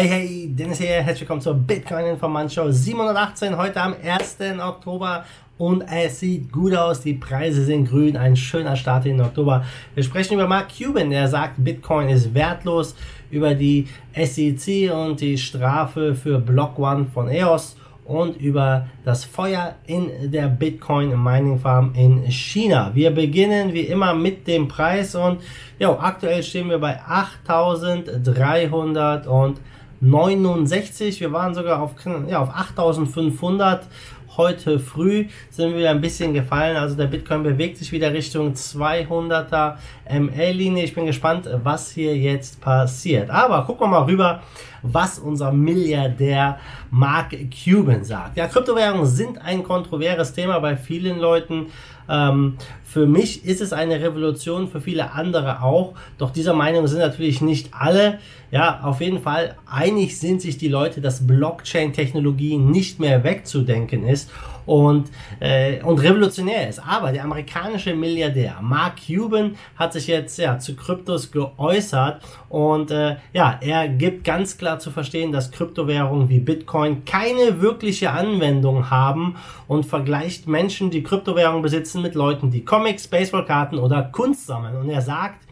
Hey, hey, Dennis hier, herzlich willkommen zur Bitcoin Information 718, heute am 1. Oktober. Und es sieht gut aus, die Preise sind grün, ein schöner Start in Oktober. Wir sprechen über Mark Cuban, der sagt, Bitcoin ist wertlos, über die SEC und die Strafe für Block One von EOS und über das Feuer in der Bitcoin Mining Farm in China. Wir beginnen wie immer mit dem Preis. Und ja, aktuell stehen wir bei 8369. Wir waren sogar auf, ja, auf 8500 heute früh sind wir ein bisschen gefallen. Also der Bitcoin bewegt sich wieder Richtung 200er ML-Linie. Ich bin gespannt, was hier jetzt passiert. Aber gucken wir mal rüber, was unser Milliardär Mark Cuban sagt. Ja, Kryptowährungen sind ein kontroverses Thema bei vielen Leuten. Ähm, für mich ist es eine Revolution, für viele andere auch. Doch dieser Meinung sind natürlich nicht alle. Ja, auf jeden Fall einig sind sich die Leute, dass Blockchain-Technologie nicht mehr wegzudenken ist und, äh, und revolutionär ist. Aber der amerikanische Milliardär Mark Cuban hat sich jetzt ja, zu Kryptos geäußert und äh, ja, er gibt ganz klar zu verstehen, dass Kryptowährungen wie Bitcoin keine wirkliche Anwendung haben und vergleicht Menschen, die Kryptowährungen besitzen, mit Leuten, die Comics, Baseballkarten oder Kunst sammeln. Und er sagt,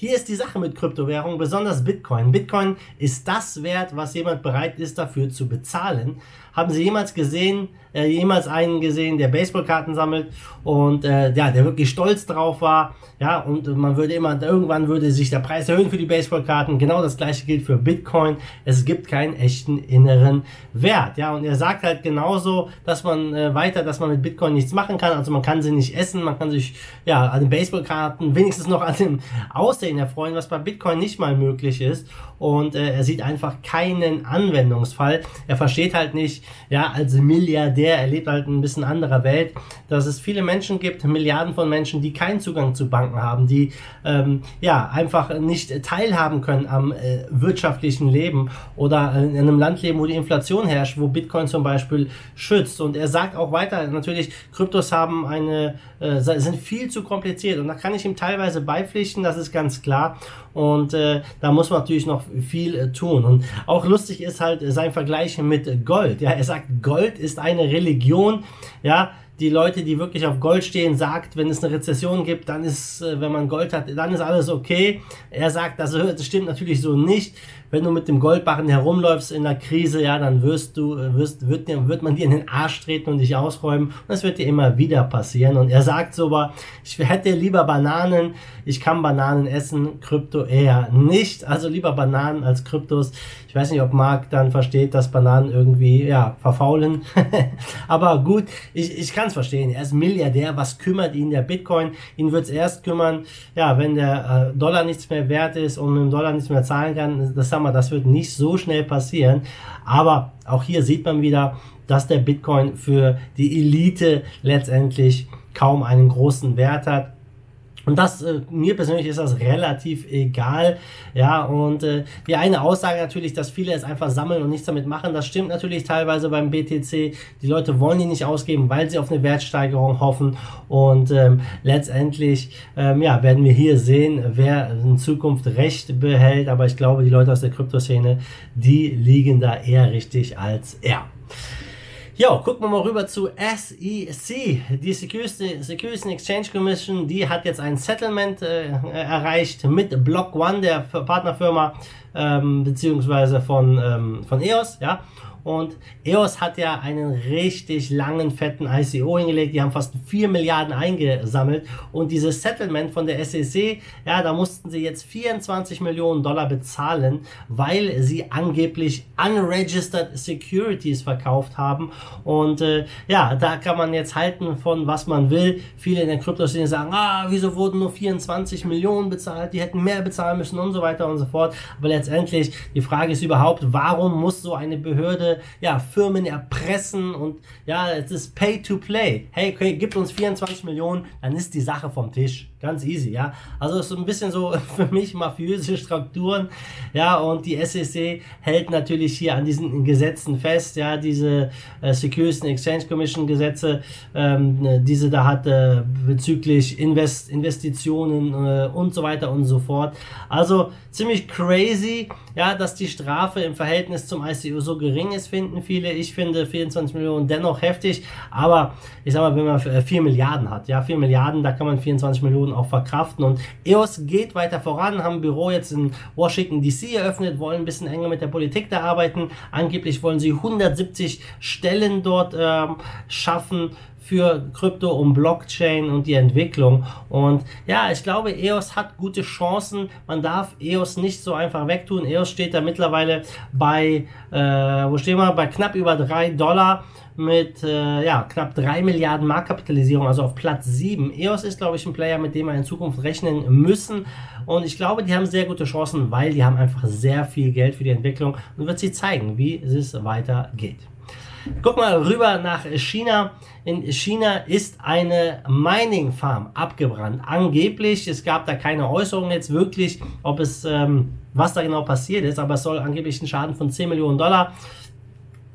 hier ist die Sache mit Kryptowährungen, besonders Bitcoin. Bitcoin ist das wert, was jemand bereit ist dafür zu bezahlen. Haben Sie jemals gesehen, äh, jemals einen gesehen, der Baseballkarten sammelt und äh, ja, der wirklich stolz drauf war? Ja, und man würde immer, irgendwann würde sich der Preis erhöhen für die Baseballkarten. Genau das gleiche gilt für Bitcoin. Es gibt keinen echten inneren Wert. Ja, und er sagt halt genauso, dass man äh, weiter, dass man mit Bitcoin nichts machen kann. Also man kann sie nicht essen, man kann sich ja an den Baseballkarten wenigstens noch an dem Aussehen erfreuen, was bei Bitcoin nicht mal möglich ist. Und äh, er sieht einfach keinen Anwendungsfall. Er versteht halt nicht, ja, als Milliardär, er lebt halt ein bisschen anderer Welt, dass es viele Menschen gibt, Milliarden von Menschen, die keinen Zugang zu Banken haben, die ähm, ja einfach nicht teilhaben können am äh, wirtschaftlichen Leben oder in einem Land leben, wo die Inflation herrscht, wo Bitcoin zum Beispiel schützt. Und er sagt auch weiter, natürlich, Kryptos haben eine, äh, sind viel zu kompliziert und da kann ich ihm teilweise beipflichten, das ist ganz klar. Und äh, da muss man natürlich noch viel äh, tun. Und auch lustig ist halt sein Vergleich mit Gold. Ja, er sagt, Gold ist eine Religion. Ja, die Leute, die wirklich auf Gold stehen, sagt, wenn es eine Rezession gibt, dann ist, äh, wenn man Gold hat, dann ist alles okay. Er sagt, das, stimmt natürlich so nicht wenn du mit dem Goldbarren herumläufst in der Krise, ja, dann wirst du, wirst, wird, wird man dir in den Arsch treten und dich ausräumen. Und das wird dir immer wieder passieren. Und er sagt sogar, ich hätte lieber Bananen, ich kann Bananen essen, Krypto eher nicht. Also lieber Bananen als Kryptos. Ich weiß nicht, ob Marc dann versteht, dass Bananen irgendwie, ja, verfaulen. Aber gut, ich, ich kann es verstehen. Er ist Milliardär. Was kümmert ihn der Bitcoin? Ihn wird es erst kümmern, ja, wenn der äh, Dollar nichts mehr wert ist und mit dem Dollar nichts mehr zahlen kann. Das sag mal, das wird nicht so schnell passieren. Aber auch hier sieht man wieder, dass der Bitcoin für die Elite letztendlich kaum einen großen Wert hat. Und das, äh, mir persönlich ist das relativ egal. Ja, und äh, die eine Aussage natürlich, dass viele es einfach sammeln und nichts damit machen, das stimmt natürlich teilweise beim BTC. Die Leute wollen die nicht ausgeben, weil sie auf eine Wertsteigerung hoffen. Und ähm, letztendlich, ähm, ja, werden wir hier sehen, wer in Zukunft Recht behält. Aber ich glaube, die Leute aus der Kryptoszene, die liegen da eher richtig als er. Ja, gucken wir mal rüber zu SEC. Die Security, Security Exchange Commission, die hat jetzt ein Settlement äh, erreicht mit Block One, der Partnerfirma, ähm, beziehungsweise von, ähm, von EOS, ja. Und EOS hat ja einen richtig langen, fetten ICO hingelegt. Die haben fast 4 Milliarden eingesammelt. Und dieses Settlement von der SEC, ja, da mussten sie jetzt 24 Millionen Dollar bezahlen, weil sie angeblich unregistered Securities verkauft haben. Und äh, ja, da kann man jetzt halten von was man will. Viele in der Kryptoszene sagen, ah, wieso wurden nur 24 Millionen bezahlt? Die hätten mehr bezahlen müssen und so weiter und so fort. Aber letztendlich, die Frage ist überhaupt, warum muss so eine Behörde ja, Firmen erpressen und ja, es ist Pay to Play. Hey, okay, gibt uns 24 Millionen, dann ist die Sache vom Tisch. Ganz easy, ja. Also ist so ein bisschen so für mich mafiöse Strukturen, ja, und die SEC hält natürlich hier an diesen Gesetzen fest, ja, diese äh, Securities and Exchange Commission Gesetze, ähm, diese da hat äh, bezüglich Invest Investitionen äh, und so weiter und so fort. Also ziemlich crazy, ja, dass die Strafe im Verhältnis zum ICO so gering ist, finden viele. Ich finde 24 Millionen dennoch heftig, aber ich sag mal, wenn man 4 Milliarden hat, ja, 4 Milliarden, da kann man 24 Millionen auch verkraften und EOS geht weiter voran, haben ein Büro jetzt in Washington DC eröffnet, wollen ein bisschen enger mit der Politik da arbeiten. Angeblich wollen sie 170 Stellen dort ähm, schaffen für Krypto und Blockchain und die Entwicklung. Und ja, ich glaube, EOS hat gute Chancen. Man darf EOS nicht so einfach wegtun. EOS steht da mittlerweile bei, äh, wo stehen wir? Bei knapp über 3 Dollar mit äh, ja, knapp 3 Milliarden Marktkapitalisierung, also auf Platz 7. EOS ist, glaube ich, ein Player, mit dem wir in Zukunft rechnen müssen. Und ich glaube, die haben sehr gute Chancen, weil die haben einfach sehr viel Geld für die Entwicklung und wird sie zeigen, wie es weitergeht. Guck mal rüber nach China. In China ist eine Mining Farm abgebrannt. Angeblich, es gab da keine Äußerungen jetzt wirklich, ob es, ähm, was da genau passiert ist, aber es soll angeblich ein Schaden von 10 Millionen Dollar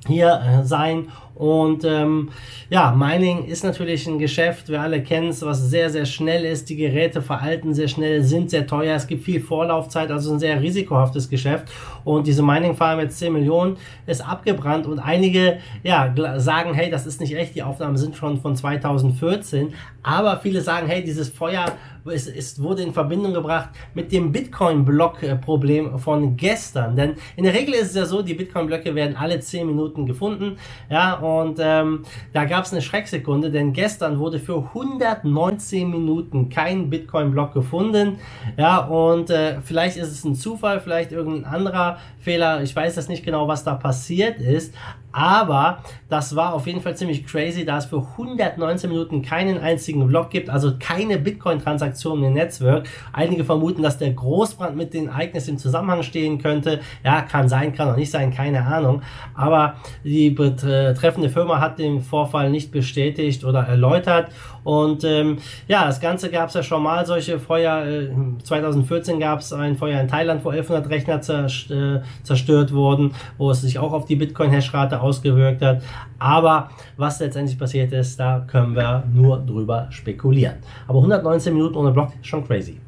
hier äh, sein. Und ähm, ja, Mining ist natürlich ein Geschäft, wir alle kennen es, was sehr, sehr schnell ist. Die Geräte veralten sehr schnell, sind sehr teuer, es gibt viel Vorlaufzeit, also ein sehr risikohaftes Geschäft. Und diese Mining Farm mit 10 Millionen ist abgebrannt und einige ja, sagen, hey, das ist nicht echt, die Aufnahmen sind schon von 2014. Aber viele sagen, hey, dieses Feuer es, es wurde in Verbindung gebracht mit dem Bitcoin-Block-Problem von gestern. Denn in der Regel ist es ja so, die Bitcoin-Blöcke werden alle 10 Minuten gefunden. Ja, und ähm, da gab es eine Schrecksekunde, denn gestern wurde für 119 Minuten kein Bitcoin-Block gefunden. Ja, und äh, vielleicht ist es ein Zufall, vielleicht irgendein anderer Fehler. Ich weiß das nicht genau, was da passiert ist. Aber das war auf jeden Fall ziemlich crazy, da es für 119 Minuten keinen einzigen Block gibt, also keine Bitcoin-Transaktionen im Netzwerk. Einige vermuten, dass der Großbrand mit den Ereignissen im Zusammenhang stehen könnte. Ja, kann sein, kann auch nicht sein, keine Ahnung. Aber die betreffende Firma hat den Vorfall nicht bestätigt oder erläutert. Und ähm, ja, das Ganze gab es ja schon mal, solche Feuer. Äh, 2014 gab es ein Feuer in Thailand, wo 1100 Rechner äh, zerstört wurden, wo es sich auch auf die Bitcoin-Hashrate ausgewirkt hat. Aber was letztendlich passiert ist, da können wir nur drüber spekulieren. Aber 119 Minuten ohne Block ist schon crazy.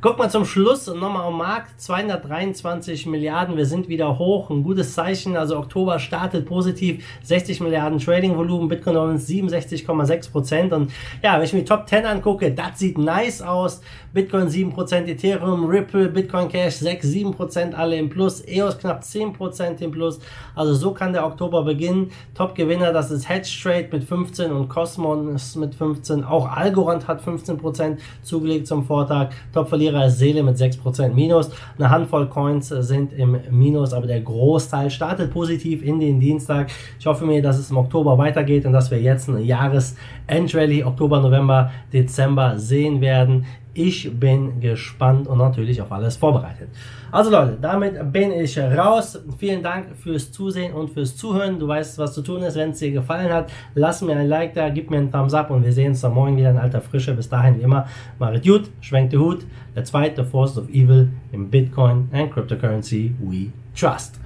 Guck mal zum Schluss nochmal am Markt. 223 Milliarden. Wir sind wieder hoch. Ein gutes Zeichen. Also Oktober startet positiv. 60 Milliarden Trading-Volumen. Bitcoin 67,6 Prozent. Und ja, wenn ich mir die Top 10 angucke, das sieht nice aus. Bitcoin 7%, Ethereum, Ripple, Bitcoin Cash 6, 7% alle im Plus. EOS knapp 10% im Plus. Also so kann der Oktober beginnen. Top-Gewinner, das ist Hedge Trade mit 15 und Cosmos mit 15. Auch Algorand hat 15% zugelegt zum Vortag. Top-Verlierer Verlierer Seele mit 6% Minus. Eine Handvoll Coins sind im Minus, aber der Großteil startet positiv in den Dienstag. Ich hoffe mir, dass es im Oktober weitergeht und dass wir jetzt eine Jahresendrallye Oktober, November, Dezember sehen werden. Ich bin gespannt und natürlich auf alles vorbereitet. Also Leute, damit bin ich raus. Vielen Dank fürs Zusehen und fürs Zuhören. Du weißt, was zu tun ist. Wenn es dir gefallen hat, lass mir ein Like da, gib mir einen Thumbs up und wir sehen uns dann morgen wieder in alter Frische. Bis dahin wie immer, macht gut, schwenkt den Hut. Der zweite Force of Evil im Bitcoin and Cryptocurrency we trust.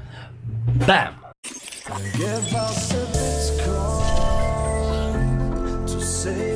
Bam! Give us a to save